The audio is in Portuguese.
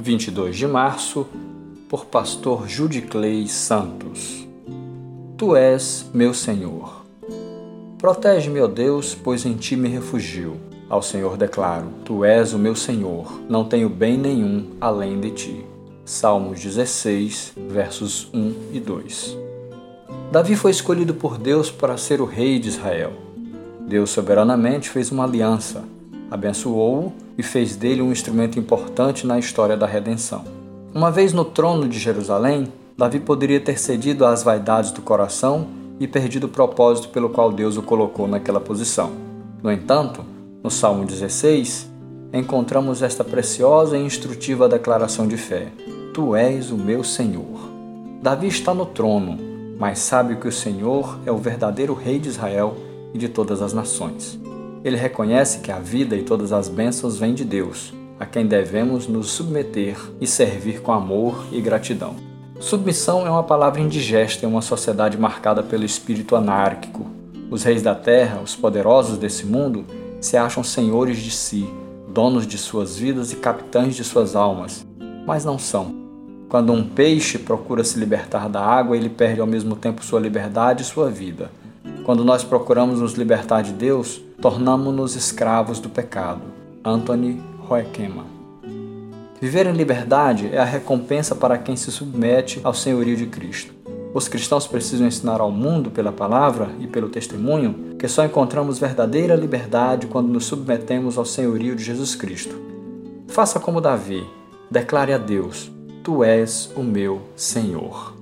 22 de março, por pastor Judiclei Santos. Tu és meu Senhor. Protege-me, ó Deus, pois em ti me refugio. Ao Senhor declaro: Tu és o meu Senhor, não tenho bem nenhum além de ti. Salmos 16, versos 1 e 2. Davi foi escolhido por Deus para ser o rei de Israel. Deus soberanamente fez uma aliança, abençoou-o e fez dele um instrumento importante na história da redenção. Uma vez no trono de Jerusalém, Davi poderia ter cedido às vaidades do coração e perdido o propósito pelo qual Deus o colocou naquela posição. No entanto, no Salmo 16, encontramos esta preciosa e instrutiva declaração de fé: Tu és o meu Senhor. Davi está no trono, mas sabe que o Senhor é o verdadeiro Rei de Israel e de todas as nações. Ele reconhece que a vida e todas as bênçãos vêm de Deus, a quem devemos nos submeter e servir com amor e gratidão. Submissão é uma palavra indigesta em uma sociedade marcada pelo espírito anárquico. Os reis da terra, os poderosos desse mundo, se acham senhores de si, donos de suas vidas e capitães de suas almas, mas não são. Quando um peixe procura se libertar da água, ele perde ao mesmo tempo sua liberdade e sua vida. Quando nós procuramos nos libertar de Deus, tornamos-nos escravos do pecado. Anthony Hoekema. Viver em liberdade é a recompensa para quem se submete ao senhorio de Cristo. Os cristãos precisam ensinar ao mundo pela palavra e pelo testemunho que só encontramos verdadeira liberdade quando nos submetemos ao senhorio de Jesus Cristo. Faça como Davi, declare a Deus: Tu és o meu Senhor.